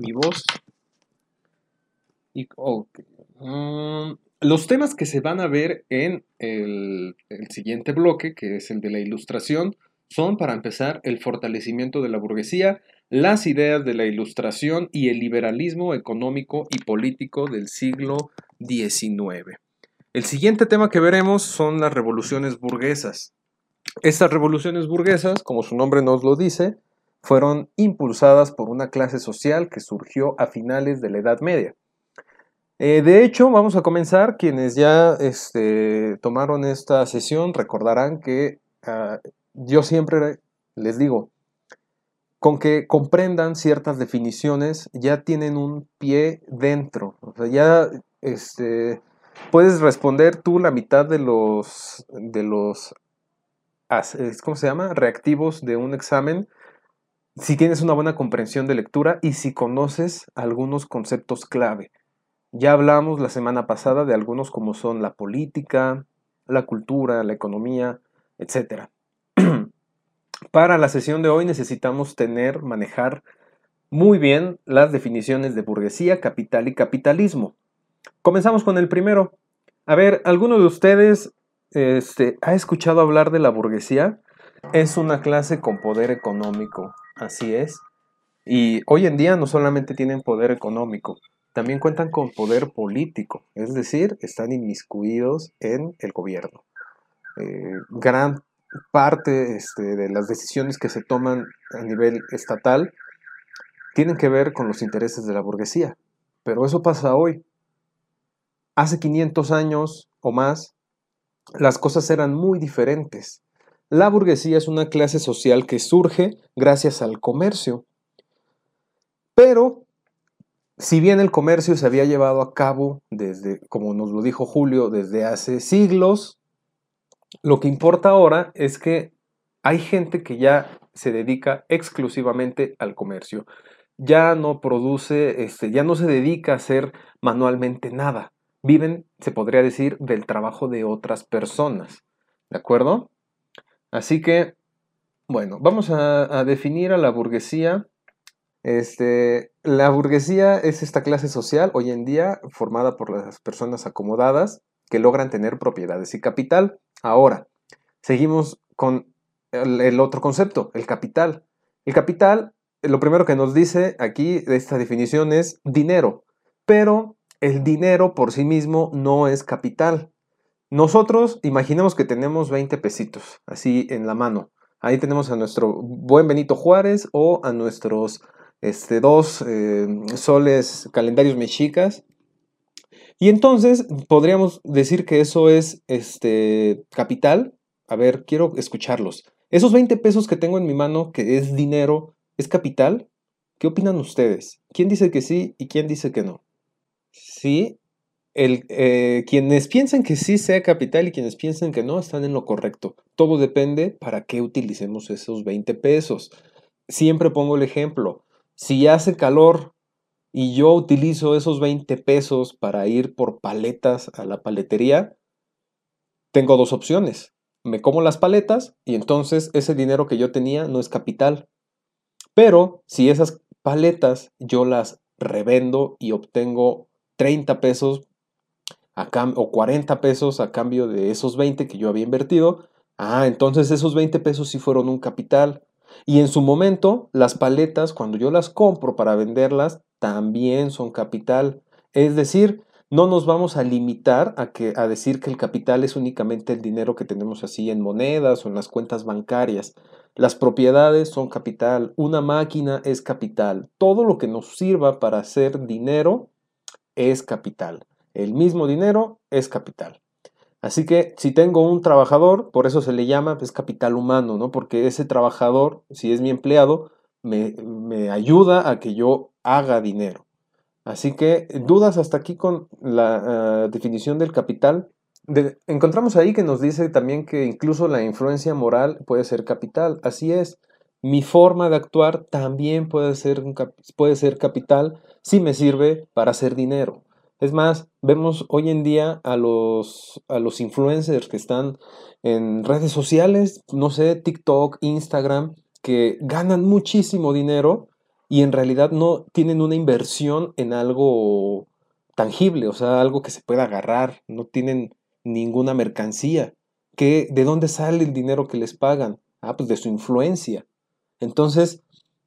mi voz. Y, mm, los temas que se van a ver en el, siguiente bloque, que es el de la ilustración, son, para empezar, el fortalecimiento de la burguesía, las ideas de la ilustración y el liberalismo económico y político del siglo XIX. El siguiente tema que veremos son las revoluciones burguesas. Estas revoluciones burguesas, como su nombre nos lo dice, fueron impulsadas por una clase social que surgió a finales de la Edad Media. Eh, de hecho, vamos a comenzar. Quienes ya este, tomaron esta sesión recordarán que ah, yo siempre les digo, con que comprendan ciertas definiciones, ya tienen un pie dentro. O sea, ya este, puedes responder tú la mitad de los, de los, ¿cómo se llama? Reactivos de un examen si tienes una buena comprensión de lectura y si conoces algunos conceptos clave. Ya hablamos la semana pasada de algunos como son la política, la cultura, la economía, etc. Para la sesión de hoy necesitamos tener, manejar muy bien las definiciones de burguesía, capital y capitalismo. Comenzamos con el primero. A ver, ¿alguno de ustedes este, ha escuchado hablar de la burguesía? Es una clase con poder económico, así es. Y hoy en día no solamente tienen poder económico, también cuentan con poder político, es decir, están inmiscuidos en el gobierno. Eh, gran parte este, de las decisiones que se toman a nivel estatal tienen que ver con los intereses de la burguesía, pero eso pasa hoy. Hace 500 años o más, las cosas eran muy diferentes. La burguesía es una clase social que surge gracias al comercio. Pero, si bien el comercio se había llevado a cabo desde, como nos lo dijo Julio, desde hace siglos, lo que importa ahora es que hay gente que ya se dedica exclusivamente al comercio. Ya no produce, este, ya no se dedica a hacer manualmente nada. Viven, se podría decir, del trabajo de otras personas. ¿De acuerdo? Así que, bueno, vamos a, definir a la burguesía. Este, la burguesía es esta clase social hoy en día formada por las personas acomodadas que logran tener propiedades y capital. Ahora, seguimos con el, otro concepto, el capital. El capital, lo primero que nos dice aquí de esta definición es dinero, pero el dinero por sí mismo no es capital. Nosotros imaginemos que tenemos 20 pesitos, así en la mano. Ahí tenemos a nuestro buen Benito Juárez o a nuestros este, dos eh, soles calendarios mexicas. Y entonces podríamos decir que eso es este, capital. A ver, quiero escucharlos. Esos 20 pesos que tengo en mi mano, que es dinero, ¿es capital? ¿Qué opinan ustedes? ¿Quién dice que sí y quién dice que no? Sí, el, eh, quienes piensen que sí sea capital y quienes piensen que no están en lo correcto. Todo depende para qué utilicemos esos 20 pesos. Siempre pongo el ejemplo. Si hace calor y yo utilizo esos 20 pesos para ir por paletas a la paletería, tengo dos opciones. Me como las paletas y entonces ese dinero que yo tenía no es capital. Pero si esas paletas yo las revendo y obtengo 30 pesos o 40 pesos a cambio de esos 20 que yo había invertido, ah, entonces esos 20 pesos sí fueron un capital. Y en su momento, las paletas, cuando yo las compro para venderlas, también son capital. Es decir, no nos vamos a limitar a, que, a decir que el capital es únicamente el dinero que tenemos así en monedas o en las cuentas bancarias. Las propiedades son capital, una máquina es capital, todo lo que nos sirva para hacer dinero es capital. El mismo dinero es capital. Así que si tengo un trabajador, por eso se le llama pues, capital humano, ¿no? Porque ese trabajador, si es mi empleado, me, ayuda a que yo haga dinero. Así que dudas hasta aquí con la ah, definición del capital. encontramos ahí que nos dice también que incluso la influencia moral puede ser capital. Así es. Mi forma de actuar también puede ser, puede ser capital si me sirve para hacer dinero. Es más, vemos hoy en día a los, a los influencers que están en redes sociales, no sé, TikTok, Instagram, que ganan muchísimo dinero y en realidad no tienen una inversión en algo tangible, o sea, algo que se pueda agarrar, no tienen ninguna mercancía. ¿Qué, ¿De dónde sale el dinero que les pagan? Ah, pues de su influencia. Entonces,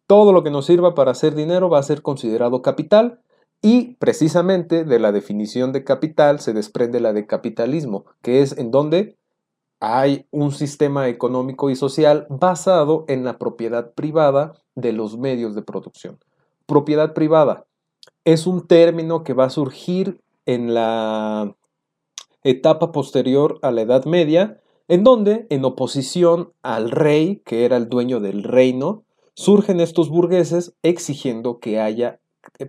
todo lo que nos sirva para hacer dinero va a ser considerado capital y precisamente de la definición de capital se desprende la de capitalismo, que es en donde hay un sistema económico y social basado en la propiedad privada de los medios de producción. Propiedad privada es un término que va a surgir en la etapa posterior a la Edad Media, en donde, en oposición al rey, que era el dueño del reino, surgen estos burgueses exigiendo que haya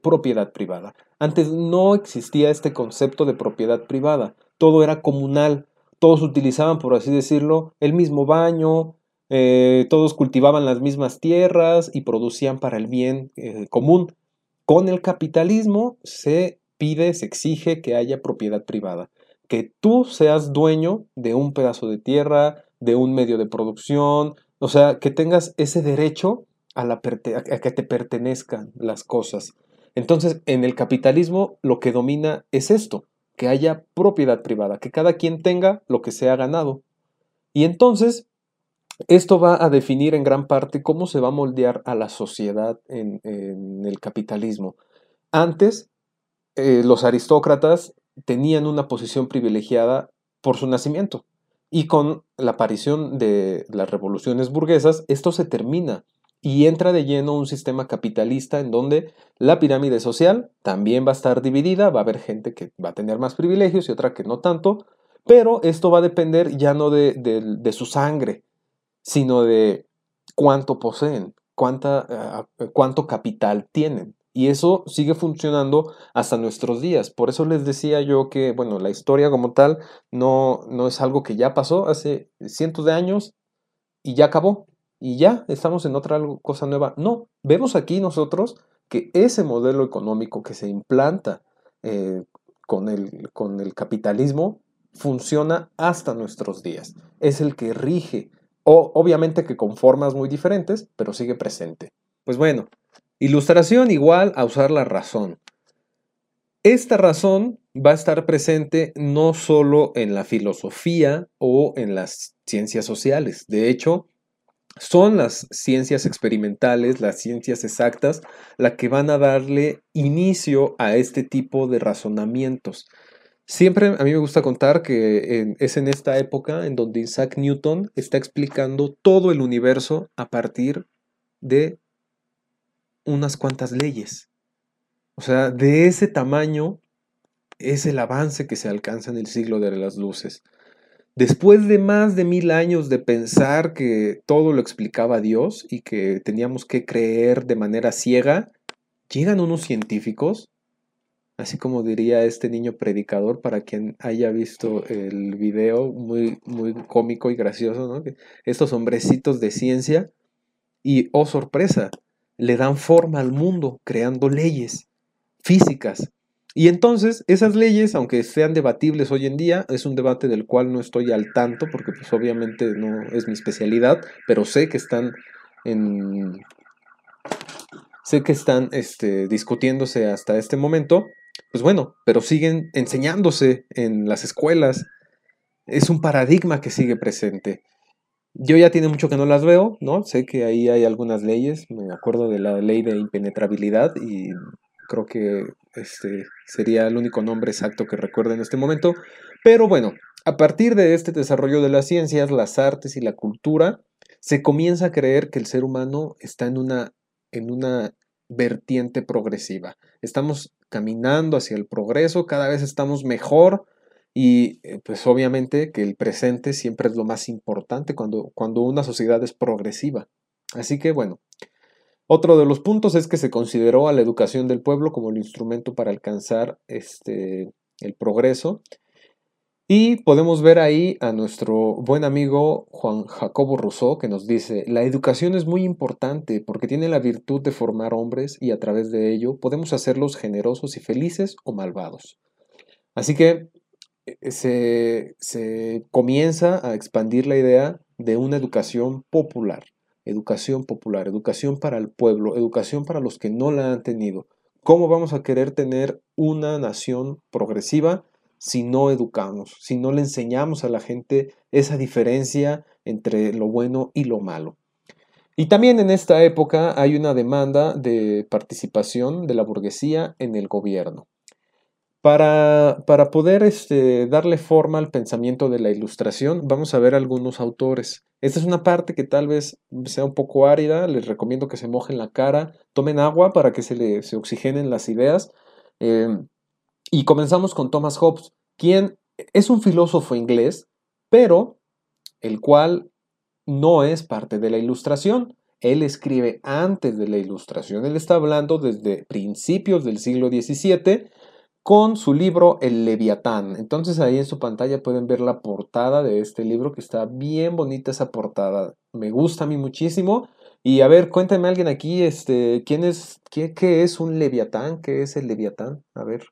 propiedad privada. Antes no existía este concepto de propiedad privada, todo era comunal, todos utilizaban, por así decirlo, el mismo baño, eh, todos cultivaban las mismas tierras y producían para el bien eh, común. Con el capitalismo se pide, se exige que haya propiedad privada, que tú seas dueño de un pedazo de tierra, de un medio de producción, o sea, que tengas ese derecho a que te pertenezcan las cosas. Entonces, en el capitalismo lo que domina es esto, que haya propiedad privada, que cada quien tenga lo que se ha ganado. Y entonces, esto va a definir en gran parte cómo se va a moldear a la sociedad en, el capitalismo. Antes, eh, los aristócratas tenían una posición privilegiada por su nacimiento. Y con la aparición de las revoluciones burguesas, esto se termina y entra de lleno un sistema capitalista en donde la pirámide social también va a estar dividida, va a haber gente que va a tener más privilegios y otra que no tanto, pero esto va a depender ya no de, su sangre, sino de cuánto poseen, cuánta, ah, cuánto capital tienen. Y eso sigue funcionando hasta nuestros días. Por eso les decía yo que, bueno, la historia como tal no, no es algo que ya pasó hace cientos de años y ya acabó y ya estamos en otra cosa nueva. No, vemos aquí nosotros que ese modelo económico que se implanta eh, con, el, con el capitalismo funciona hasta nuestros días. Es el que rige, o, obviamente que con formas muy diferentes, pero sigue presente. Pues bueno, ilustración igual a usar la razón. Esta razón va a estar presente no solo en la filosofía o en las ciencias sociales. De hecho, son las ciencias experimentales, las ciencias exactas, las que van a darle inicio a este tipo de razonamientos. Siempre a mí me gusta contar que es en esta época en donde Isaac Newton está explicando todo el universo a partir de unas cuantas leyes. O sea, de ese tamaño es el avance que se alcanza en el siglo de las luces. Después de más de mil años de pensar que todo lo explicaba Dios y que teníamos que creer de manera ciega, llegan unos científicos, así como diría este niño predicador, para quien haya visto el video, muy, muy cómico y gracioso, ¿no? Estos hombrecitos de ciencia, y oh sorpresa, le dan forma al mundo creando leyes físicas y entonces esas leyes, aunque sean debatibles hoy en día, es un debate del cual no estoy al tanto porque pues obviamente no es mi especialidad, pero sé que están en sé que están este, discutiéndose hasta este momento, pues bueno, pero siguen enseñándose en las escuelas. Es un paradigma que sigue presente. Yo ya tiene mucho que no las veo, ¿no? Sé que ahí hay algunas leyes, me acuerdo de la ley de impenetrabilidad y creo que este sería el único nombre exacto que recuerdo en este momento. Pero bueno, a partir de este desarrollo de las ciencias, las artes y la cultura, se comienza a creer que el ser humano está en una, en una vertiente progresiva. Estamos caminando hacia el progreso, cada vez estamos mejor y eh, pues obviamente que el presente siempre es lo más importante cuando, cuando una sociedad es progresiva. Así que bueno, otro de los puntos es que se consideró a la educación del pueblo como el instrumento para alcanzar este, el progreso. Y podemos ver ahí a nuestro buen amigo Juan Jacobo Rousseau que nos dice, la educación es muy importante porque tiene la virtud de formar hombres y a través de ello podemos hacerlos generosos y felices o malvados. Así que eh, se, se comienza a expandir la idea de una educación popular educación popular, educación para el pueblo, educación para los que no la han tenido. ¿Cómo vamos a querer tener una nación progresiva si no educamos, si no le enseñamos a la gente esa diferencia entre lo bueno y lo malo? Y también en esta época hay una demanda de participación de la burguesía en el gobierno. Para, para poder este, darle forma al pensamiento de la ilustración, vamos a ver algunos autores. Esta es una parte que tal vez sea un poco árida, les recomiendo que se mojen la cara, tomen agua para que se, le, se oxigenen las ideas. Em, y comenzamos con Thomas Hobbes, quien es un filósofo inglés, pero el cual no es parte de la ilustración. Él escribe antes de la ilustración, él está hablando desde principios del siglo XVII con su libro El Leviatán. Entonces ahí en su pantalla pueden ver la portada de este libro que está bien bonita esa portada. Me gusta a mí muchísimo. Y a ver, cuéntame alguien aquí, este, ¿quién es, qué, qué es un Leviatán? ¿Qué es el Leviatán? A ver.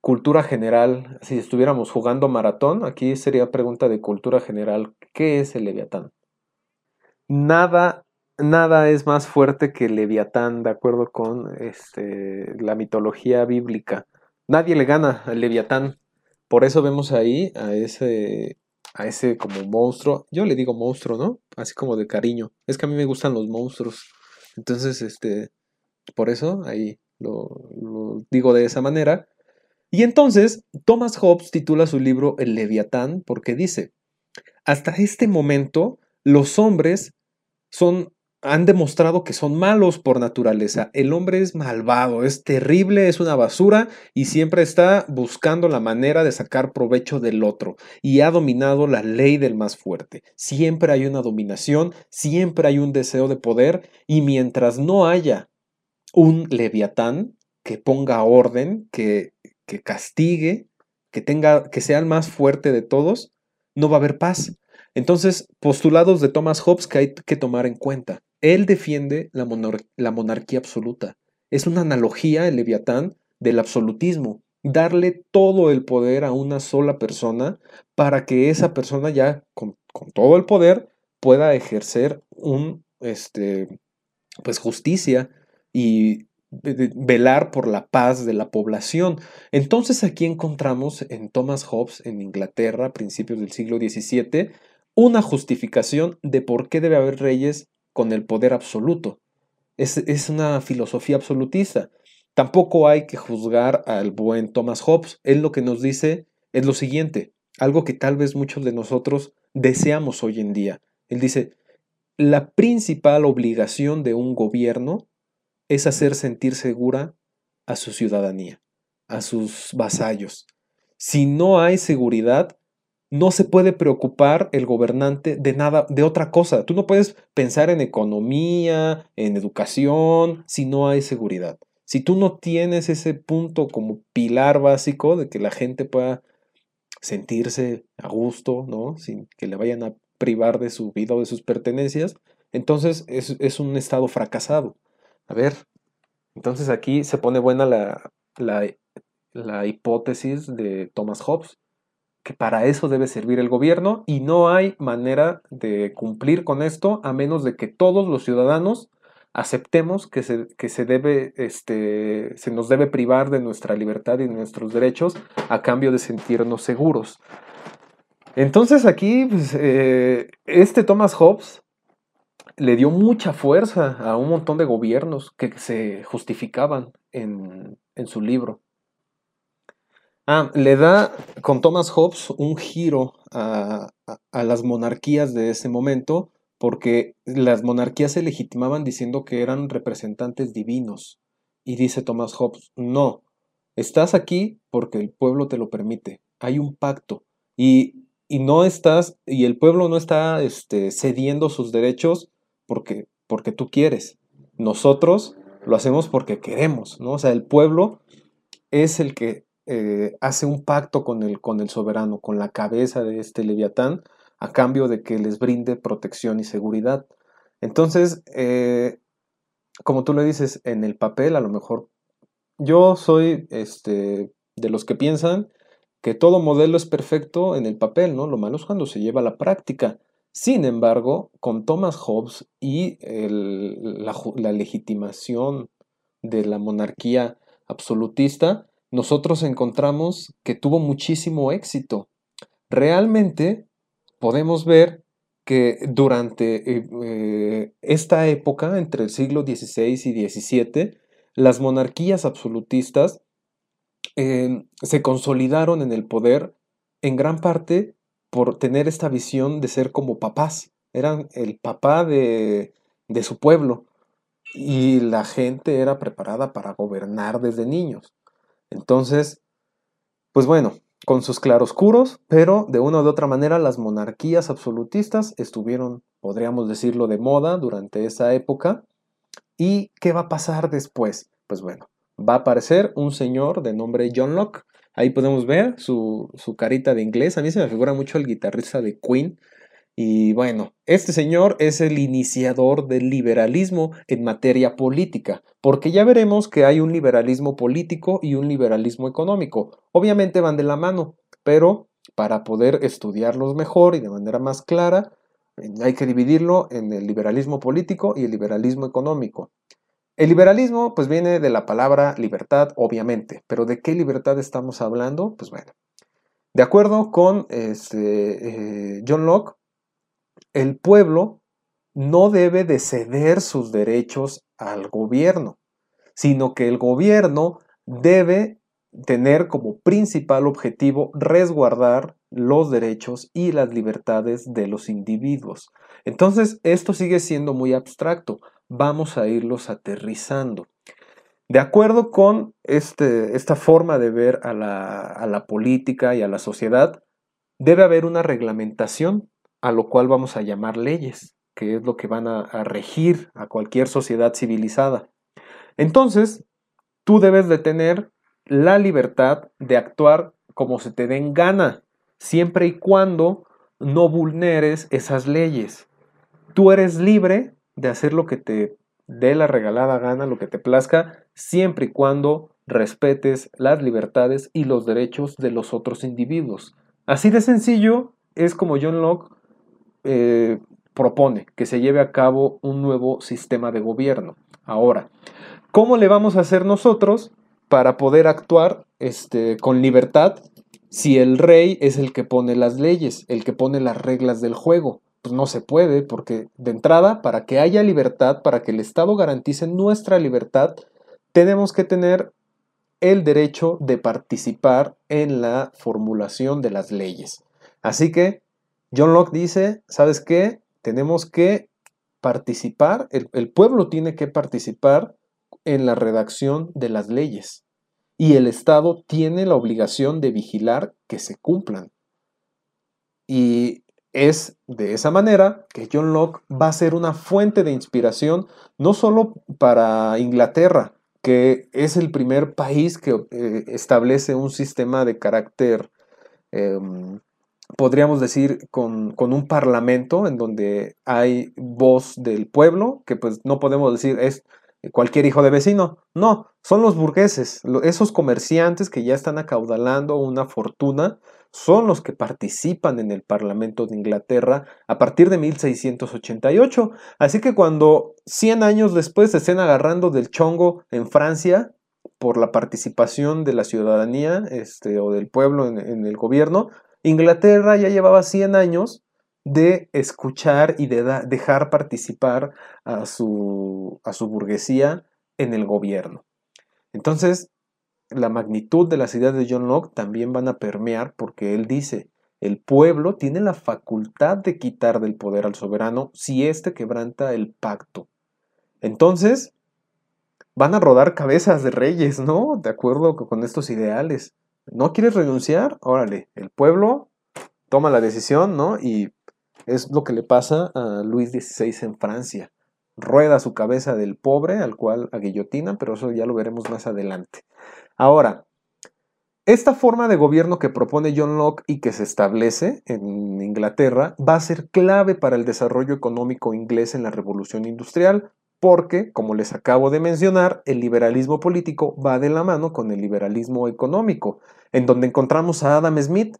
Cultura general. Si estuviéramos jugando maratón, aquí sería pregunta de cultura general. ¿Qué es el Leviatán? Nada nada es más fuerte que Leviatán, de acuerdo con este, la mitología bíblica. Nadie le gana al Leviatán. Por eso vemos ahí a ese, a ese como monstruo. Yo le digo monstruo, ¿no? Así como de cariño. Es que a mí me gustan los monstruos. Entonces, este, por eso ahí lo, lo digo de esa manera. Y entonces, Thomas Hobbes titula su libro El Leviatán porque dice, hasta este momento los hombres son han demostrado que son malos por naturaleza. El hombre es malvado, es terrible, es una basura y siempre está buscando la manera de sacar provecho del otro y ha dominado la ley del más fuerte. Siempre hay una dominación, siempre hay un deseo de poder y mientras no haya un leviatán que ponga orden, que, que castigue, que tenga que sea el más fuerte de todos, no va a haber paz. Entonces, postulados de Thomas Hobbes que hay que tomar en cuenta. Él defiende la, monarquía absoluta. Es una analogía, el leviatán, del absolutismo. Darle todo el poder a una sola persona para que esa persona ya con, todo el poder pueda ejercer un, este, pues justicia y velar por la paz de la población. Entonces aquí encontramos en Thomas Hobbes, en Inglaterra, a principios del siglo XVII, una justificación de por qué debe haber reyes con el poder absoluto. Es, una filosofía absolutista. Tampoco hay que juzgar al buen Thomas Hobbes. Él lo que nos dice es lo siguiente, algo que tal vez muchos de nosotros deseamos hoy en día. Él dice, la principal obligación de un gobierno es hacer sentir segura a su ciudadanía, a sus vasallos. Si no hay seguridad, no se puede preocupar el gobernante de nada, de otra cosa. Tú no puedes pensar en economía, en educación, si no hay seguridad. Si tú no tienes ese punto como pilar básico de que la gente pueda sentirse a gusto, ¿no? Sin que le vayan a privar de su vida o de sus pertenencias, entonces es, un estado fracasado. A ver, entonces aquí se pone buena la, la, la hipótesis de Thomas Hobbes que para eso debe servir el gobierno y no hay manera de cumplir con esto a menos de que todos los ciudadanos aceptemos que se, que se debe, este, se nos debe privar de nuestra libertad y nuestros derechos a cambio de sentirnos seguros. Entonces aquí, pues, eh, este Thomas Hobbes le dio mucha fuerza a un montón de gobiernos que se justificaban en, en su libro. Ah, le da con Thomas Hobbes un giro a, las monarquías de ese momento, porque las monarquías se legitimaban diciendo que eran representantes divinos. Y dice Thomas Hobbes, no, estás aquí porque el pueblo te lo permite, hay un pacto. Y, y no estás, y el pueblo no está este, cediendo sus derechos porque, porque tú quieres. Nosotros lo hacemos porque queremos, ¿no? O sea, el pueblo es el que eh, hace un pacto con el, con el soberano, con la cabeza de este leviatán, a cambio de que les brinde protección y seguridad. Entonces, eh, como tú le dices, en el papel a lo mejor yo soy este, de los que piensan que todo modelo es perfecto en el papel, ¿no? Lo malo es cuando se lleva a la práctica. Sin embargo, con Thomas Hobbes y la, la legitimación de la monarquía absolutista, nosotros encontramos que tuvo muchísimo éxito. Realmente podemos ver que durante eh, eh, esta época, entre el siglo XVI y XVII, las monarquías absolutistas eh, se consolidaron en el poder en gran parte por tener esta visión de ser como papás. Eran el papá de su pueblo y la gente era preparada para gobernar desde niños. Entonces, pues bueno, con sus claroscuros, pero de una u otra manera las monarquías absolutistas estuvieron, podríamos decirlo, de moda durante esa época. ¿Y qué va a pasar después? Pues bueno, va a aparecer un señor de nombre John Locke. Ahí podemos ver su, su carita de inglés. A mí se me figura mucho el guitarrista de Queen, y bueno, este señor es el iniciador del liberalismo en materia política, porque ya veremos que hay un liberalismo político y un liberalismo económico. Obviamente van de la mano, pero para poder estudiarlos mejor y de manera más clara, hay que dividirlo en el liberalismo político y el liberalismo económico. El liberalismo pues viene de la palabra libertad, obviamente, pero ¿de qué libertad estamos hablando? Pues bueno, de acuerdo con este, eh, John Locke, el pueblo no debe de ceder sus derechos al gobierno, sino que el gobierno debe tener como principal objetivo resguardar los derechos y las libertades de los individuos. Entonces, esto sigue siendo muy abstracto. Vamos a irlos aterrizando. De acuerdo con este, esta forma de ver a la, a la política y a la sociedad, debe haber una reglamentación a lo cual vamos a llamar leyes, que es lo que van a, regir a cualquier sociedad civilizada. Entonces, tú debes de tener la libertad de actuar como se te den gana, siempre y cuando no vulneres esas leyes. Tú eres libre de hacer lo que te dé la regalada gana, lo que te plazca, siempre y cuando respetes las libertades y los derechos de los otros individuos. Así de sencillo es como John Locke eh, propone que se lleve a cabo un nuevo sistema de gobierno. Ahora, ¿cómo le vamos a hacer nosotros para poder actuar este, con libertad si el rey es el que pone las leyes, el que pone las reglas del juego? Pues no se puede, porque de entrada, para que haya libertad, para que el Estado garantice nuestra libertad, tenemos que tener el derecho de participar en la formulación de las leyes. Así que John Locke dice, ¿sabes qué? Tenemos que participar, el, pueblo tiene que participar en la redacción de las leyes y el Estado tiene la obligación de vigilar que se cumplan. Y es de esa manera que John Locke va a ser una fuente de inspiración no solo para Inglaterra, que es el primer país que eh, establece un sistema de carácter em, podríamos decir, con, un parlamento en donde hay voz del pueblo, que pues no podemos decir es cualquier hijo de vecino, no, son los burgueses, esos comerciantes que ya están acaudalando una fortuna, son los que participan en el Parlamento de Inglaterra a partir de 1688. Así que cuando 100 años después se estén agarrando del chongo en Francia por la participación de la ciudadanía este, o del pueblo en el gobierno, Inglaterra ya llevaba 100 años de escuchar y de dejar participar a su, a su burguesía en el gobierno. Entonces, la magnitud de las ideas de John Locke también van a permear porque él dice, el pueblo tiene la facultad de quitar del poder al soberano si éste quebranta el pacto. Entonces, van a rodar cabezas de reyes, ¿no? De acuerdo con estos ideales. ¿No quieres renunciar? Órale, el pueblo toma la decisión, ¿no? Y es lo que le pasa a Luis XVI en Francia. Rueda su cabeza del pobre, al cual a guillotina, pero eso ya lo veremos más adelante. Ahora, esta forma de gobierno que propone John Locke y que se establece en Inglaterra va a ser clave para el desarrollo económico inglés en la Revolución Industrial, porque, como les acabo de mencionar, el liberalismo político va de la mano con el liberalismo económico, en donde encontramos a Adam Smith,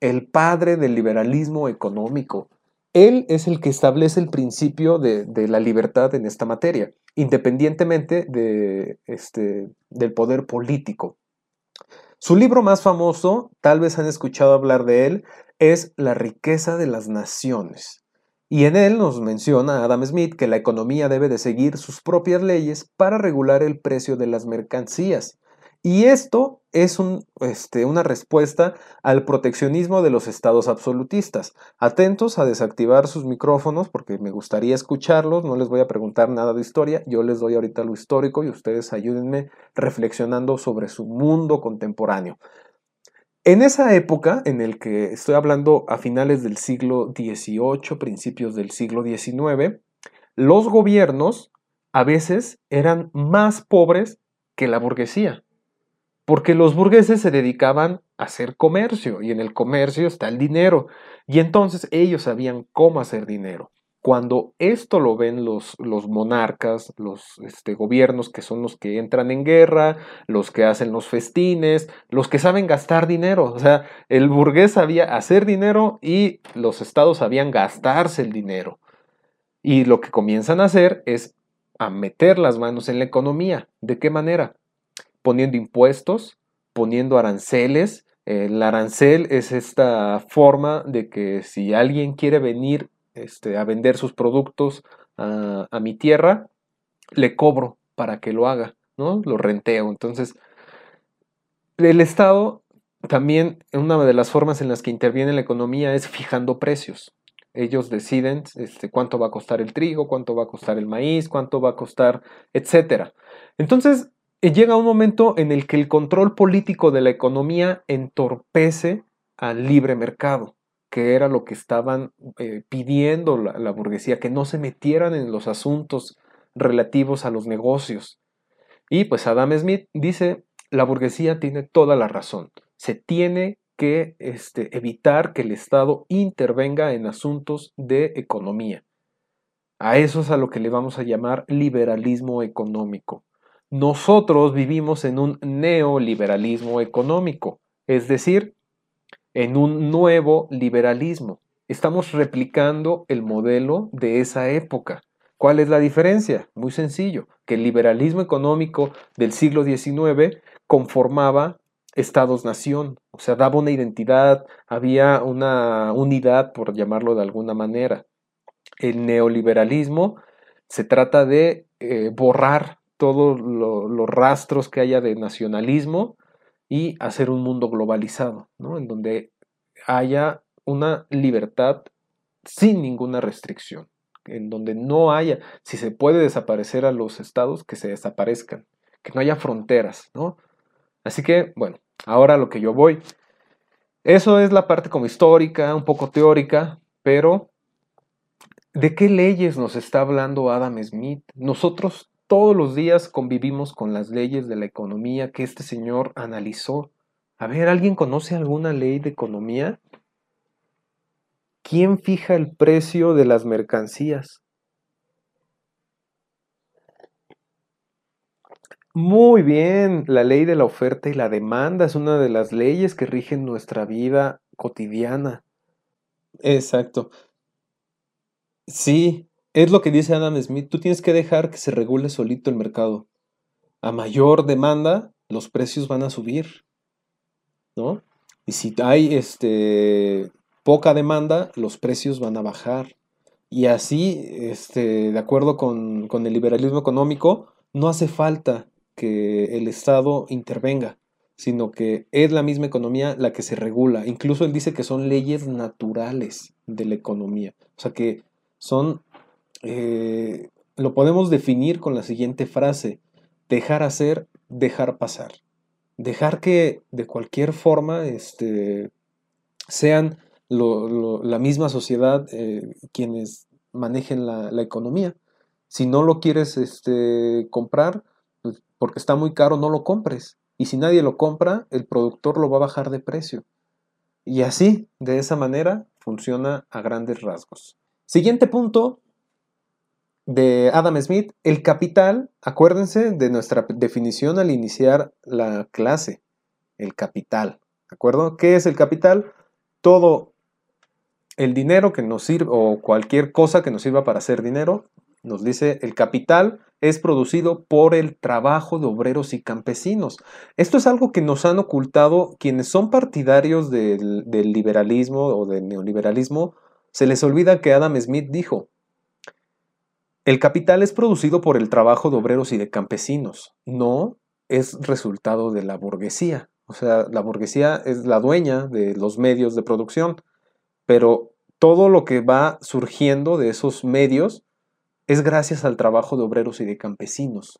el padre del liberalismo económico. él es el que establece el principio de, la libertad en esta materia, independientemente de, este, del poder político. Su libro más famoso, tal vez han escuchado hablar de él, es La riqueza de las naciones. Y en él nos menciona Adam Smith que la economía debe de seguir sus propias leyes para regular el precio de las mercancías. Y esto es este, una respuesta al proteccionismo de los estados absolutistas. Atentos a desactivar sus micrófonos porque me gustaría escucharlos, no les voy a preguntar nada de historia, yo les doy ahorita lo histórico y ustedes ayúdenme reflexionando sobre su mundo contemporáneo. En esa época, en el que estoy hablando a finales del siglo XVIII, principios del siglo XIX, los gobiernos a veces eran más pobres que la burguesía porque los burgueses se dedicaban a hacer comercio y en el comercio está el dinero y entonces ellos sabían cómo hacer dinero. Cuando esto lo ven los, monarcas, los este, gobiernos que son los que entran en guerra, los que hacen los festines, los que saben gastar dinero, o sea, el burgués sabía hacer dinero y los estados sabían gastarse el dinero. Y lo que comienzan a hacer es a meter las manos en la economía. ¿De qué manera? poniendo impuestos, poniendo aranceles. El arancel es esta forma de que si alguien quiere venir este, a vender sus productos a, mi tierra, le cobro para que lo haga, ¿no? Lo renteo. Entonces, el Estado también, una de las formas en las que interviene la economía es fijando precios. Ellos deciden este, cuánto va a costar el trigo, cuánto va a costar el maíz, cuánto va a costar, etcétera. Entonces, llega un momento en el que el control político de la economía entorpece al libre mercado, que era lo que estaban eh, pidiendo la, la burguesía, que no se metieran en los asuntos relativos a los negocios. Y pues Adam Smith dice, la burguesía tiene toda la razón. Se tiene que este, evitar que el Estado intervenga en asuntos de economía. A eso es a lo que le vamos a llamar liberalismo económico. Nosotros vivimos en un neoliberalismo económico, es decir, en un nuevo liberalismo. Estamos replicando el modelo de esa época. ¿Cuál es la diferencia? Muy sencillo, que el liberalismo económico del siglo XIX conformaba estados-nación, o sea, daba una identidad, había una unidad, por llamarlo de alguna manera. El neoliberalismo se trata de eh, borrar todos los rastros que haya de nacionalismo y hacer un mundo globalizado, ¿no? En donde haya una libertad sin ninguna restricción, en donde no haya, si se puede desaparecer a los estados, que se desaparezcan, que no haya fronteras, ¿no? Así que, bueno, ahora lo que yo voy. Eso es la parte como histórica, un poco teórica, pero ¿de qué leyes nos está hablando Adam Smith? Nosotros todos los días convivimos con las leyes de la economía que este señor analizó. A ver, ¿alguien conoce alguna ley de economía? ¿Quién fija el precio de las mercancías? Muy bien, la ley de la oferta y la demanda es una de las leyes que rigen nuestra vida cotidiana. Exacto. Sí, es lo que dice Adam Smith, tú tienes que dejar que se regule solito el mercado. A mayor demanda, los precios van a subir, ¿no? Y si hay este, poca demanda, los precios van a bajar. Y así, este, de acuerdo con, con el liberalismo económico, no hace falta que el Estado intervenga, sino que es la misma economía la que se regula. Incluso él dice que son leyes naturales de la economía. O sea que son eh, lo podemos definir con la siguiente frase, dejar hacer, dejar pasar. Dejar que de cualquier forma este, sean la misma sociedad eh, quienes manejen la, economía. Si no lo quieres este, comprar, pues, porque está muy caro, no lo compres. Y si nadie lo compra, el productor lo va a bajar de precio. Y así, de esa manera, funciona a grandes rasgos. Siguiente punto, de Adam Smith, el capital, acuérdense de nuestra definición al iniciar la clase, el capital, ¿de acuerdo? ¿Qué es el capital? Todo el dinero que nos sirve, o cualquier cosa que nos sirva para hacer dinero, nos dice el capital es producido por el trabajo de obreros y campesinos. Esto es algo que nos han ocultado quienes son partidarios del, del liberalismo o del neoliberalismo. Se les olvida que Adam Smith dijo, el capital es producido por el trabajo de obreros y de campesinos, no es resultado de la burguesía. O sea, la burguesía es la dueña de los medios de producción, pero todo lo que va surgiendo de esos medios es gracias al trabajo de obreros y de campesinos.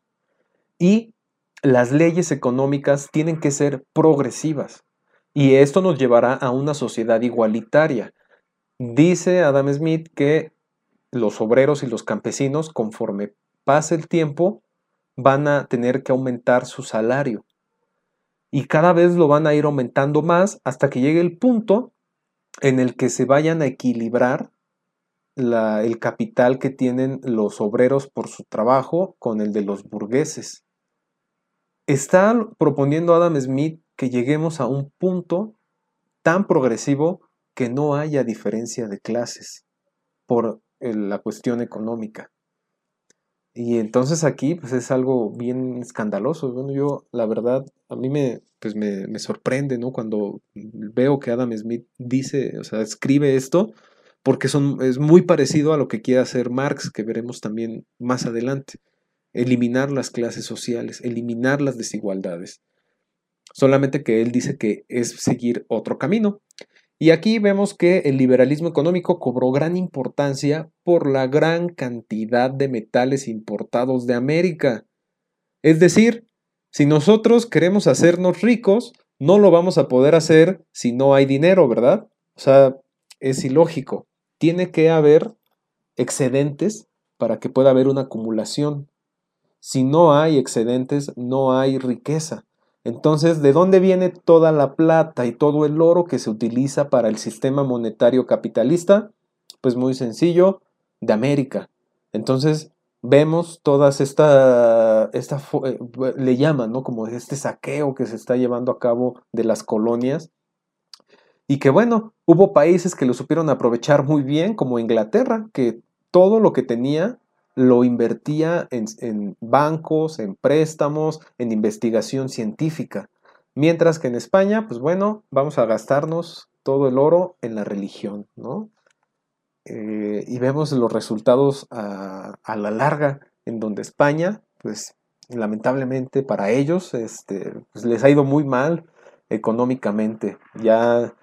Y las leyes económicas tienen que ser progresivas. Y esto nos llevará a una sociedad igualitaria. Dice Adam Smith que los obreros y los campesinos, conforme pase el tiempo, van a tener que aumentar su salario. Y cada vez lo van a ir aumentando más hasta que llegue el punto en el que se vayan a equilibrar el capital que tienen los obreros por su trabajo con el de los burgueses. Está proponiendo Adam Smith que lleguemos a un punto tan progresivo que no haya diferencia de clases por la cuestión económica. Y entonces aquí pues es algo bien escandaloso. Bueno, yo la verdad, a mí me, pues me, me, sorprende, ¿no? Cuando veo que Adam Smith dice, o sea, escribe esto, porque son, es muy parecido a lo que quiere hacer Marx, que veremos también más adelante. Eliminar las clases sociales, eliminar las desigualdades. Solamente que él dice que es seguir otro camino. Y aquí vemos que el liberalismo económico cobró gran importancia por la gran cantidad de metales importados de América. Es decir, si nosotros queremos hacernos ricos, no lo vamos a poder hacer si no hay dinero, ¿verdad? O sea, es ilógico. Tiene que haber excedentes para que pueda haber una acumulación. Si no hay excedentes, no hay riqueza. Entonces, ¿de dónde viene toda la plata y todo el oro que se utiliza para el sistema monetario capitalista? Pues muy sencillo, de América. Entonces, vemos todas esta, esta eh, le llaman, ¿no? Como este saqueo que se está llevando a cabo de las colonias. Y que bueno, hubo países que lo supieron aprovechar muy bien, como Inglaterra, que todo lo que tenía lo invertía en, bancos, en préstamos, en investigación científica. Mientras que en España, pues bueno, vamos a gastarnos todo el oro en la religión, ¿no? Eh, y vemos los resultados a, la larga, en donde España, pues lamentablemente para ellos, este, pues les ha ido muy mal económicamente. Ya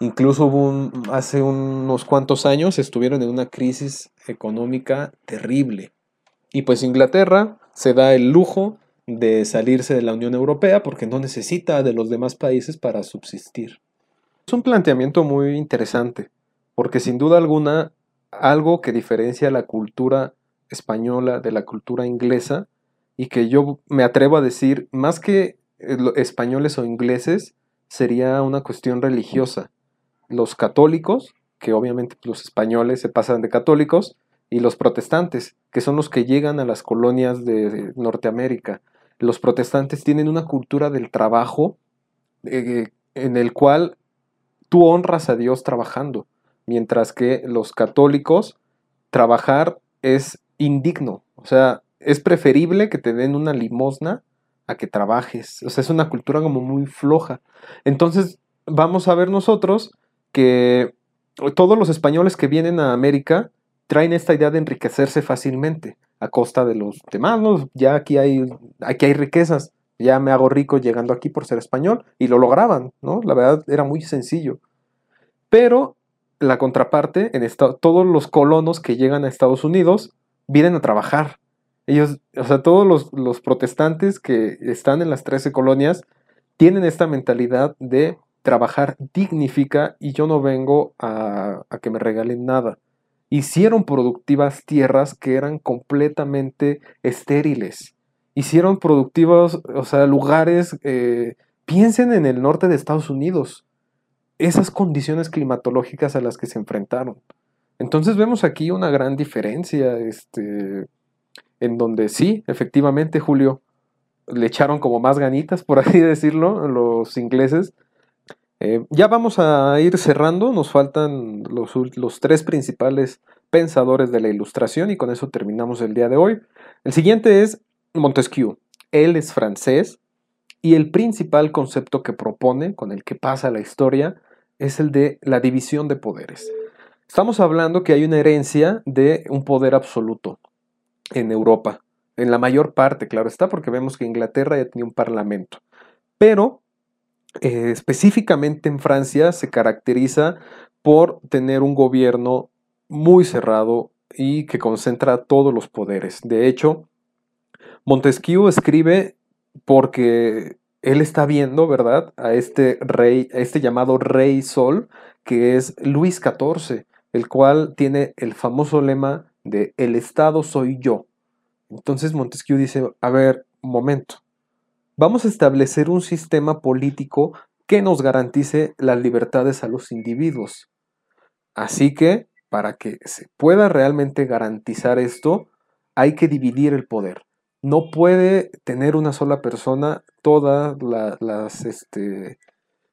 Incluso hace unos cuantos años estuvieron en una crisis económica terrible. Y pues Inglaterra se da el lujo de salirse de la Unión Europea porque no necesita de los demás países para subsistir. Es un planteamiento muy interesante, porque sin duda alguna algo que diferencia la cultura española de la cultura inglesa y que yo me atrevo a decir, más que eh, españoles o ingleses, sería una cuestión religiosa los católicos, que obviamente los españoles se pasan de católicos, y los protestantes, que son los que llegan a las colonias de Norteamérica. Los protestantes tienen una cultura del trabajo eh, en el cual tú honras a Dios trabajando, mientras que los católicos trabajar es indigno, o sea, es preferible que te den una limosna a que trabajes, o sea, es una cultura como muy floja. Entonces, vamos a ver nosotros que todos los españoles que vienen a América traen esta idea de enriquecerse fácilmente a costa de los demás, Ya aquí hay, aquí hay riquezas, ya me hago rico llegando aquí por ser español y lo lograban, ¿no? La verdad era muy sencillo. Pero la contraparte, en todos los colonos que llegan a Estados Unidos vienen a trabajar. Ellos, o sea, todos los, los protestantes que están en las 13 colonias tienen esta mentalidad de trabajar dignifica y yo no vengo a, que me regalen nada. Hicieron productivas tierras que eran completamente estériles. Hicieron productivos, o sea, lugares, eh, piensen en el norte de Estados Unidos, esas condiciones climatológicas a las que se enfrentaron. Entonces vemos aquí una gran diferencia, este, en donde sí, efectivamente, Julio, le echaron como más ganitas, por así decirlo, los ingleses, Eh, ya vamos a ir cerrando, nos faltan los, los, tres principales pensadores de la ilustración y con eso terminamos el día de hoy. El siguiente es Montesquieu. Él es francés y el principal concepto que propone, con el que pasa la historia, es el de la división de poderes. Estamos hablando que hay una herencia de un poder absoluto en Europa, en la mayor parte, claro está, porque vemos que Inglaterra ya tenía un parlamento, pero eh, específicamente en Francia se caracteriza por tener un gobierno muy cerrado y que concentra todos los poderes. De hecho, Montesquieu escribe porque él está viendo, ¿verdad?, a este rey, a este llamado Rey Sol, que es Luis XIV, el cual tiene el famoso lema de El Estado soy yo. Entonces Montesquieu dice, a ver, un momento, vamos a establecer un sistema político que nos garantice las libertades a los individuos. Así que, para que se pueda realmente garantizar esto, hay que dividir el poder. No puede tener una sola persona todas las, este,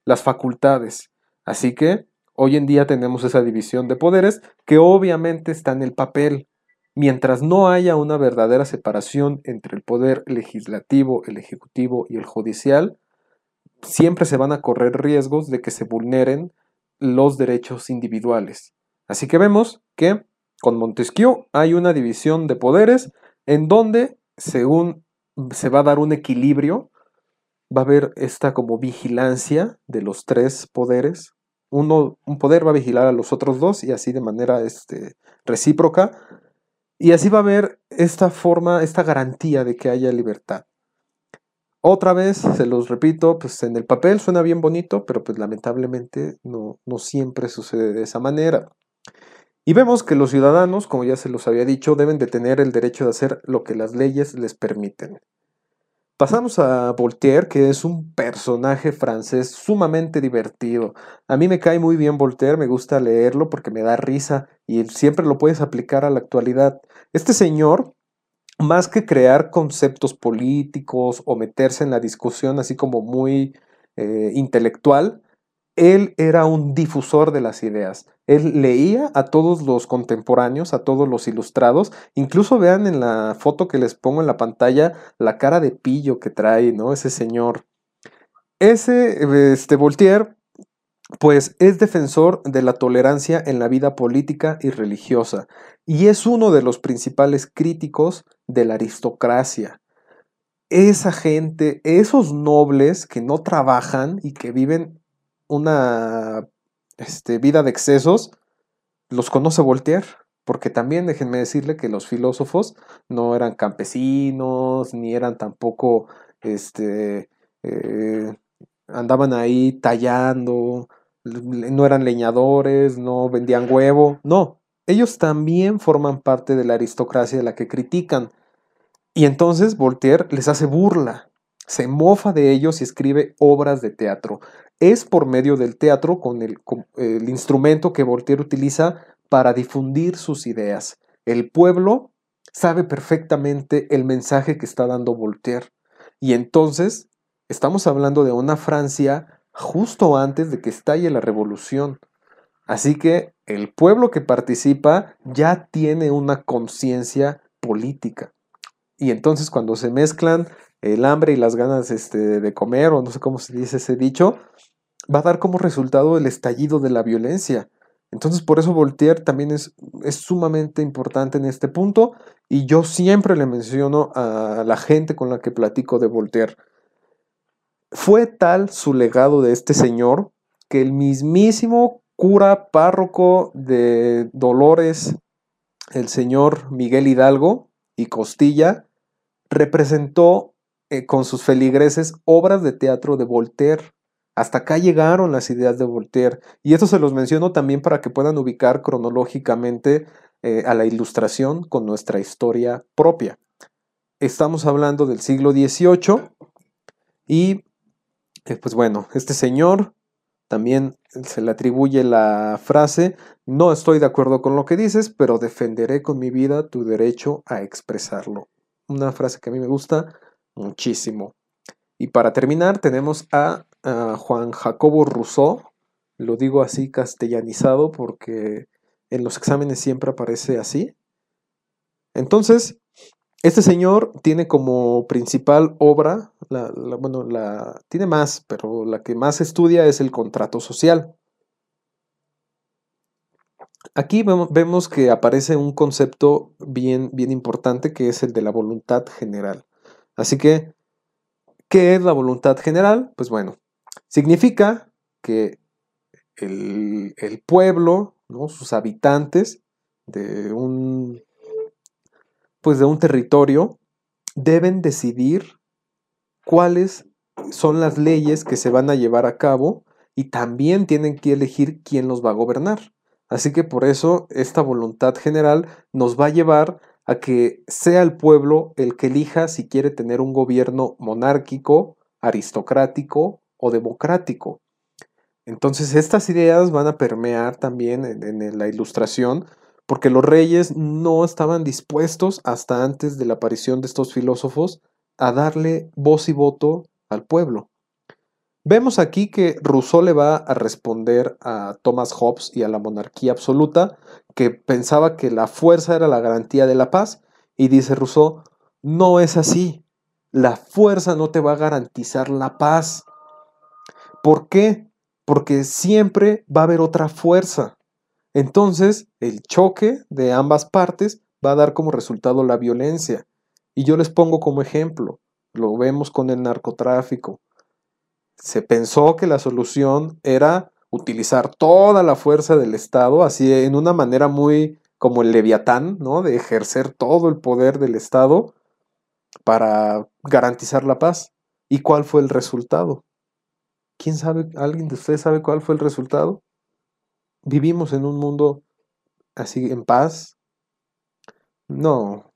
las facultades. Así que hoy en día tenemos esa división de poderes que obviamente está en el papel, Mientras no haya una verdadera separación entre el poder legislativo, el ejecutivo y el judicial, siempre se van a correr riesgos de que se vulneren los derechos individuales. Así que vemos que con Montesquieu hay una división de poderes en donde, según se va a dar un equilibrio, va a haber esta como vigilancia de los tres poderes. Uno, un poder va a vigilar a los otros dos y así de manera este, recíproca y así va a haber esta forma, esta garantía de que haya libertad. Otra vez, se los repito, pues en el papel suena bien bonito, pero pues lamentablemente no, no siempre sucede de esa manera. Y vemos que los ciudadanos, como ya se los había dicho, deben de tener el derecho de hacer lo que las leyes les permiten. Pasamos a Voltaire, que es un personaje francés sumamente divertido. A mí me cae muy bien Voltaire, me gusta leerlo porque me da risa y siempre lo puedes aplicar a la actualidad. Este señor, más que crear conceptos políticos o meterse en la discusión así como muy eh, intelectual, él era un difusor de las ideas. Él leía a todos los contemporáneos, a todos los ilustrados. Incluso vean en la foto que les pongo en la pantalla la cara de pillo que trae, ¿no? Ese señor. Ese, este, Voltaire, pues es defensor de la tolerancia en la vida política y religiosa. Y es uno de los principales críticos de la aristocracia. Esa gente, esos nobles que no trabajan y que viven una este, vida de excesos, los conoce Voltaire, porque también déjenme decirle que los filósofos no eran campesinos, ni eran tampoco, este, eh, andaban ahí tallando, no eran leñadores, no vendían huevo, no, ellos también forman parte de la aristocracia de la que critican. Y entonces Voltaire les hace burla, se mofa de ellos y escribe obras de teatro es por medio del teatro con el, instrumento que Voltaire utiliza para difundir sus ideas. El pueblo sabe perfectamente el mensaje que está dando Voltaire. Y entonces estamos hablando de una Francia justo antes de que estalle la revolución. Así que el pueblo que participa ya tiene una conciencia política. Y entonces cuando se mezclan el hambre y las ganas este, de comer, o no sé cómo se dice ese dicho, va a dar como resultado el estallido de la violencia. Entonces por eso Voltaire también es, es sumamente importante en este punto y yo siempre le menciono a la gente con la que platico de Voltaire. Fue tal su legado de este señor que el mismísimo cura párroco de Dolores, el señor Miguel Hidalgo y Costilla, representó eh, con sus feligreses obras de teatro de Voltaire. Hasta acá llegaron las ideas de Voltaire. Y esto se los menciono también para que puedan ubicar cronológicamente eh, a la ilustración con nuestra historia propia. Estamos hablando del siglo XVIII y eh, pues bueno, este señor también se le atribuye la frase, no estoy de acuerdo con lo que dices, pero defenderé con mi vida tu derecho a expresarlo. Una frase que a mí me gusta muchísimo. Y para terminar tenemos a Juan Jacobo Rousseau, lo digo así castellanizado porque en los exámenes siempre aparece así. Entonces, este señor tiene como principal obra, bueno, la, tiene más, pero la que más estudia es el contrato social. Aquí vemos, que aparece un concepto bien, bien importante que es el de la voluntad general. Así que, ¿qué es la voluntad general? Pues bueno, significa que el, pueblo, ¿no? sus habitantes de un pues de un territorio deben decidir cuáles son las leyes que se van a llevar a cabo y también tienen que elegir quién los va a gobernar. Así que por eso esta voluntad general nos va a llevar a que sea el pueblo el que elija si quiere tener un gobierno monárquico, aristocrático o democrático. Entonces estas ideas van a permear también en, la ilustración porque los reyes no estaban dispuestos hasta antes de la aparición de estos filósofos a darle voz y voto al pueblo. Vemos aquí que Rousseau le va a responder a Thomas Hobbes y a la monarquía absoluta, que pensaba que la fuerza era la garantía de la paz, y dice Rousseau, no es así, la fuerza no te va a garantizar la paz. ¿Por qué? Porque siempre va a haber otra fuerza. Entonces, el choque de ambas partes va a dar como resultado la violencia. Y yo les pongo como ejemplo, lo vemos con el narcotráfico. Se pensó que la solución era utilizar toda la fuerza del Estado, así en una manera muy como el leviatán, ¿no? De ejercer todo el poder del Estado para garantizar la paz. ¿Y cuál fue el resultado? ¿Quién sabe? ¿Alguien de ustedes sabe cuál fue el resultado? ¿Vivimos en un mundo así en paz? No.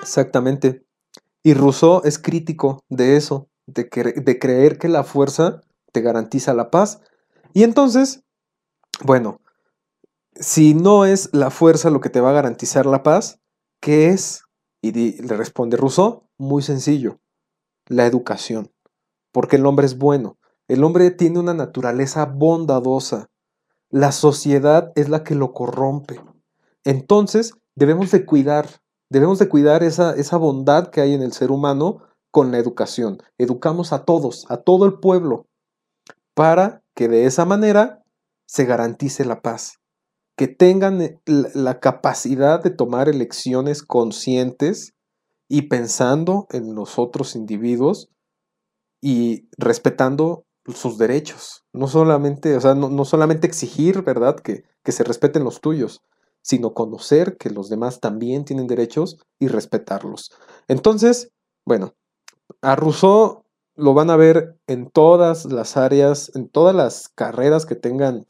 Exactamente. Y Rousseau es crítico de eso, de, creer que la fuerza te garantiza la paz. Y entonces, bueno, si no es la fuerza lo que te va a garantizar la paz, ¿qué es? Y le responde Rousseau, muy sencillo, la educación, porque el hombre es bueno. El hombre tiene una naturaleza bondadosa. La sociedad es la que lo corrompe. Entonces, debemos de cuidar, debemos de cuidar esa, esa bondad que hay en el ser humano con la educación. Educamos a todos, a todo el pueblo, para que de esa manera se garantice la paz. Que tengan eh, la capacidad de tomar elecciones conscientes y pensando en los otros individuos y respetando sus derechos. No solamente, o sea, no, solamente exigir, ¿verdad?, que, que se respeten los tuyos, sino conocer que los demás también tienen derechos y respetarlos. Entonces, bueno, a Rousseau lo van a ver en todas las áreas, en todas las carreras que tengan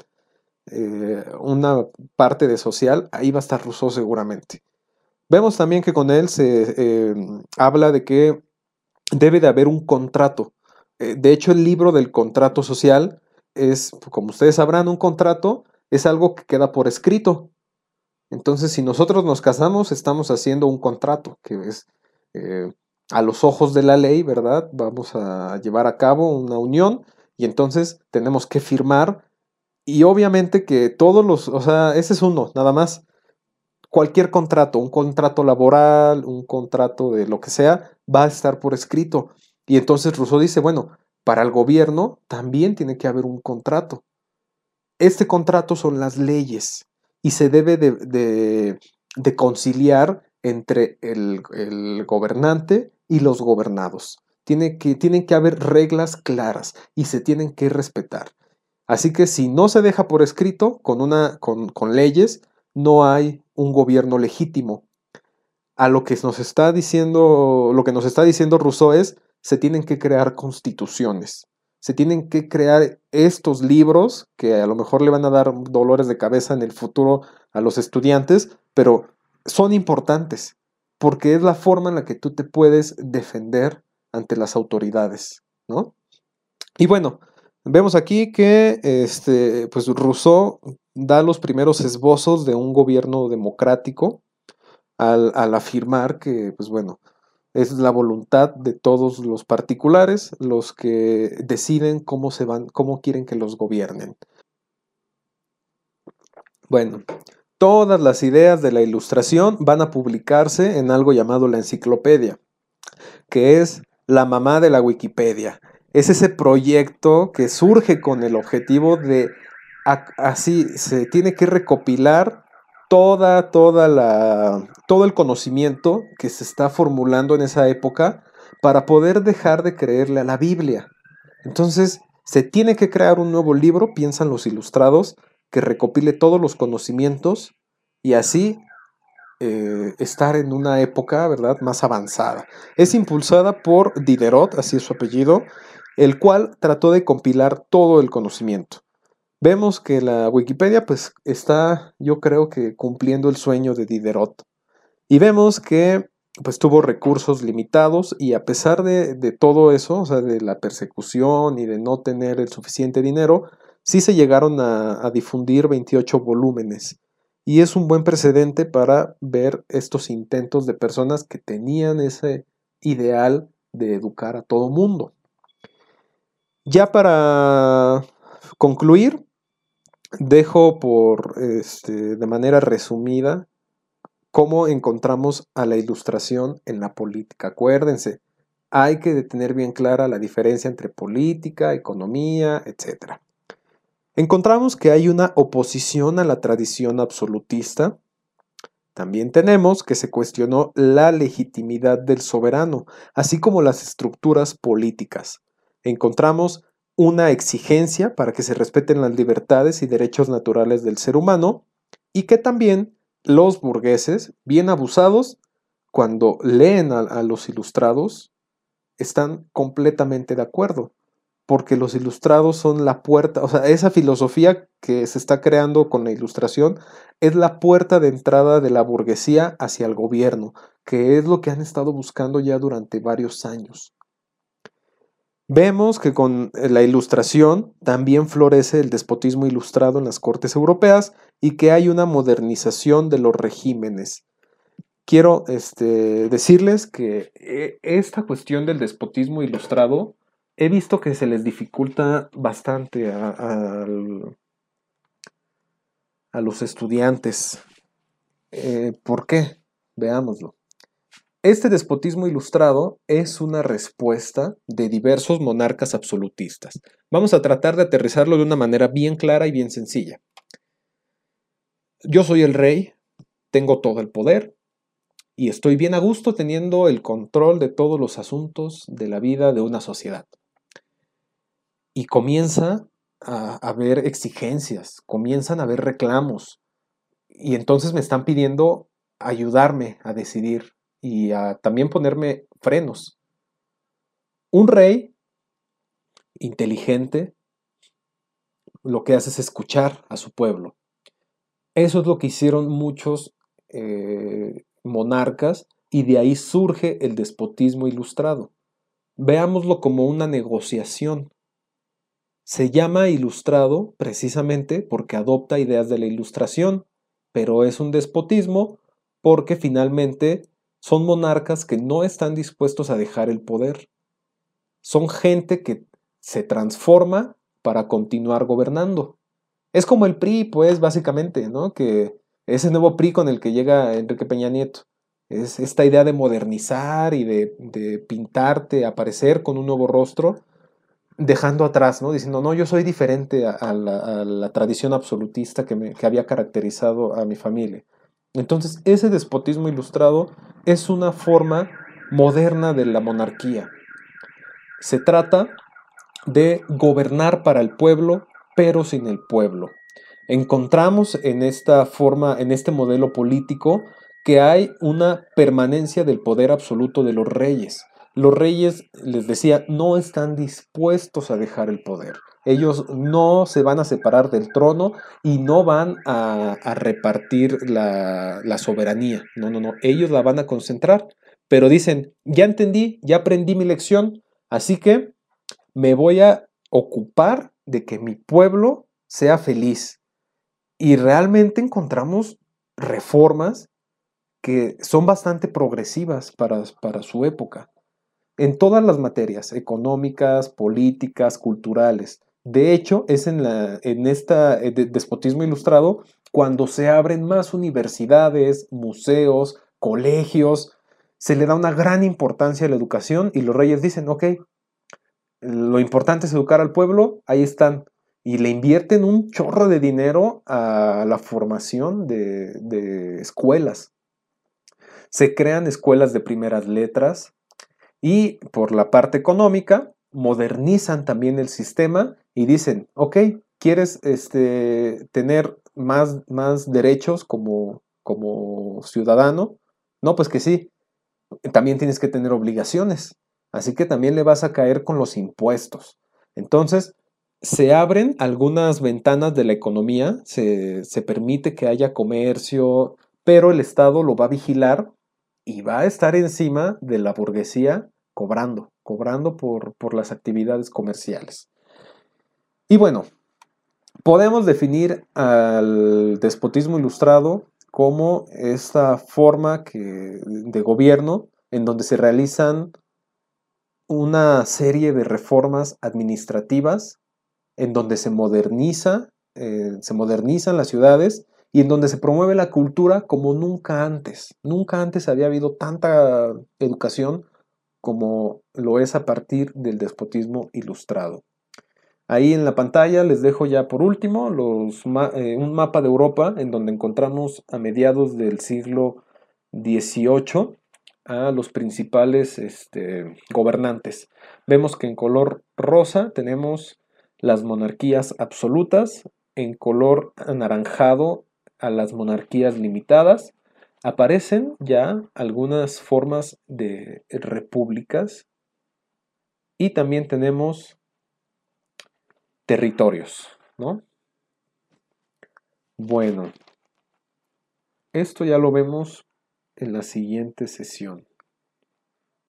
eh, una parte de social, ahí va a estar Rousseau seguramente. Vemos también que con él se eh, habla de que debe de haber un contrato eh, de hecho, el libro del contrato social es, como ustedes sabrán, un contrato es algo que queda por escrito. Entonces, si nosotros nos casamos, estamos haciendo un contrato, que es a los ojos de la ley, ¿verdad? Vamos a llevar a cabo una unión y entonces tenemos que firmar. Y obviamente que todos los, o sea, ese es uno, nada más. Cualquier contrato, un contrato laboral, un contrato de lo que sea, va a estar por escrito. Y entonces Rousseau dice, bueno, para el gobierno también tiene que haber un contrato. Este contrato son las leyes y se debe de, conciliar entre el, gobernante y los gobernados. Tiene que, tienen que haber reglas claras y se tienen que respetar. Así que si no se deja por escrito con, una, con, con leyes, no hay un gobierno legítimo. A lo que nos está diciendo, lo que nos está diciendo Rousseau es, se tienen que crear constituciones, se tienen que crear estos libros que a lo mejor le van a dar dolores de cabeza en el futuro a los estudiantes, pero son importantes porque es la forma en la que tú te puedes defender ante las autoridades, ¿no? Y bueno, vemos aquí que este, pues Rousseau da los primeros esbozos de un gobierno democrático al, al afirmar que, pues bueno, Es la voluntad de todos los particulares los que deciden cómo se van, cómo quieren que los gobiernen. Bueno, todas las ideas de la ilustración van a publicarse en algo llamado la enciclopedia, que es la mamá de la Wikipedia. Es ese proyecto que surge con el objetivo de así se tiene que recopilar toda, toda la, todo el conocimiento que se está formulando en esa época para poder dejar de creerle a la Biblia. Entonces, se tiene que crear un nuevo libro, piensan los ilustrados, que recopile todos los conocimientos y así eh, estar en una época, ¿verdad?, más avanzada. Es impulsada por Diderot, así es su apellido, el cual trató de compilar todo el conocimiento. Vemos que la Wikipedia pues está, yo creo que cumpliendo el sueño de Diderot. Y vemos que pues tuvo recursos limitados y a pesar de, todo eso, o sea, de la persecución y de no tener el suficiente dinero, sí se llegaron a, difundir 28 volúmenes. Y es un buen precedente para ver estos intentos de personas que tenían ese ideal de educar a todo mundo. Ya para concluir, dejo por este, de manera resumida cómo encontramos a la ilustración en la política. Acuérdense, hay que tener bien clara la diferencia entre política, economía, etc. Encontramos que hay una oposición a la tradición absolutista. También tenemos que se cuestionó la legitimidad del soberano, así como las estructuras políticas. Encontramos una exigencia para que se respeten las libertades y derechos naturales del ser humano y que también los burgueses, bien abusados, cuando leen a, los ilustrados, están completamente de acuerdo, porque los ilustrados son la puerta, o sea, esa filosofía que se está creando con la ilustración es la puerta de entrada de la burguesía hacia el gobierno, que es lo que han estado buscando ya durante varios años. Vemos que con eh, la ilustración también florece el despotismo ilustrado en las cortes europeas y que hay una modernización de los regímenes. Quiero este, decirles que eh, esta cuestión del despotismo ilustrado he visto que se les dificulta bastante a, los estudiantes. Eh, ¿Por qué? Veámoslo. Este despotismo ilustrado es una respuesta de diversos monarcas absolutistas. Vamos a tratar de aterrizarlo de una manera bien clara y bien sencilla. Yo soy el rey, tengo todo el poder y estoy bien a gusto teniendo el control de todos los asuntos de la vida de una sociedad. Y comienza a haber exigencias, comienzan a haber reclamos y entonces me están pidiendo ayudarme a decidir y a también ponerme frenos. Un rey inteligente lo que hace es escuchar a su pueblo. Eso es lo que hicieron muchos eh, monarcas y de ahí surge el despotismo ilustrado. Veámoslo como una negociación. Se llama ilustrado precisamente porque adopta ideas de la ilustración, pero es un despotismo porque finalmente son monarcas que no están dispuestos a dejar el poder. Son gente que se transforma para continuar gobernando. Es como el PRI, pues, básicamente, ¿no? Que ese nuevo PRI con el que llega Enrique Peña Nieto. Es esta idea de modernizar y de, pintarte, aparecer con un nuevo rostro, dejando atrás, ¿no? Diciendo, no, yo soy diferente a, la, tradición absolutista que, que había caracterizado a mi familia. Entonces, ese despotismo ilustrado es una forma moderna de la monarquía. Se trata de gobernar para el pueblo, pero sin el pueblo. Encontramos en esta forma, en este modelo político, que hay una permanencia del poder absoluto de los reyes. Los reyes, les decía, no están dispuestos a dejar el poder. Ellos no se van a separar del trono y no van a, repartir la, soberanía. No, no, no. Ellos la van a concentrar. Pero dicen, ya entendí, ya aprendí mi lección, así que me voy a ocupar de que mi pueblo sea feliz. Y realmente encontramos reformas que son bastante progresivas para su época, en todas las materias, económicas, políticas, culturales. De hecho, es en, la, en este despotismo ilustrado cuando se abren más universidades, museos, colegios, se le da una gran importancia a la educación y los reyes dicen, ok, lo importante es educar al pueblo, ahí están. Y le invierten un chorro de dinero a la formación de escuelas. Se crean escuelas de primeras letras y por la parte económica modernizan también el sistema y dicen, ok, ¿quieres este, tener más, más derechos como, como ciudadano? No, pues que sí. También tienes que tener obligaciones. Así que también le vas a caer con los impuestos. Entonces, se abren algunas ventanas de la economía, se, se, permite que haya comercio, pero el Estado lo va a vigilar y va a estar encima de la burguesía cobrando, cobrando por, por las actividades comerciales. Y bueno, podemos definir al despotismo ilustrado como esta forma que, de gobierno en donde se realizan una serie de reformas administrativas en donde se moderniza, eh, se modernizan las ciudades y en donde se promueve la cultura como nunca antes. Nunca antes había habido tanta educación como lo es a partir del despotismo ilustrado. Ahí en la pantalla les dejo ya por último eh, un mapa de Europa en donde encontramos a mediados del siglo XVIII a los principales este, gobernantes. Vemos que en color rosa tenemos las monarquías absolutas, en color anaranjado a las monarquías limitadas. Aparecen ya algunas formas de repúblicas y también tenemos territorios, ¿no? Bueno, esto ya lo vemos en la siguiente sesión.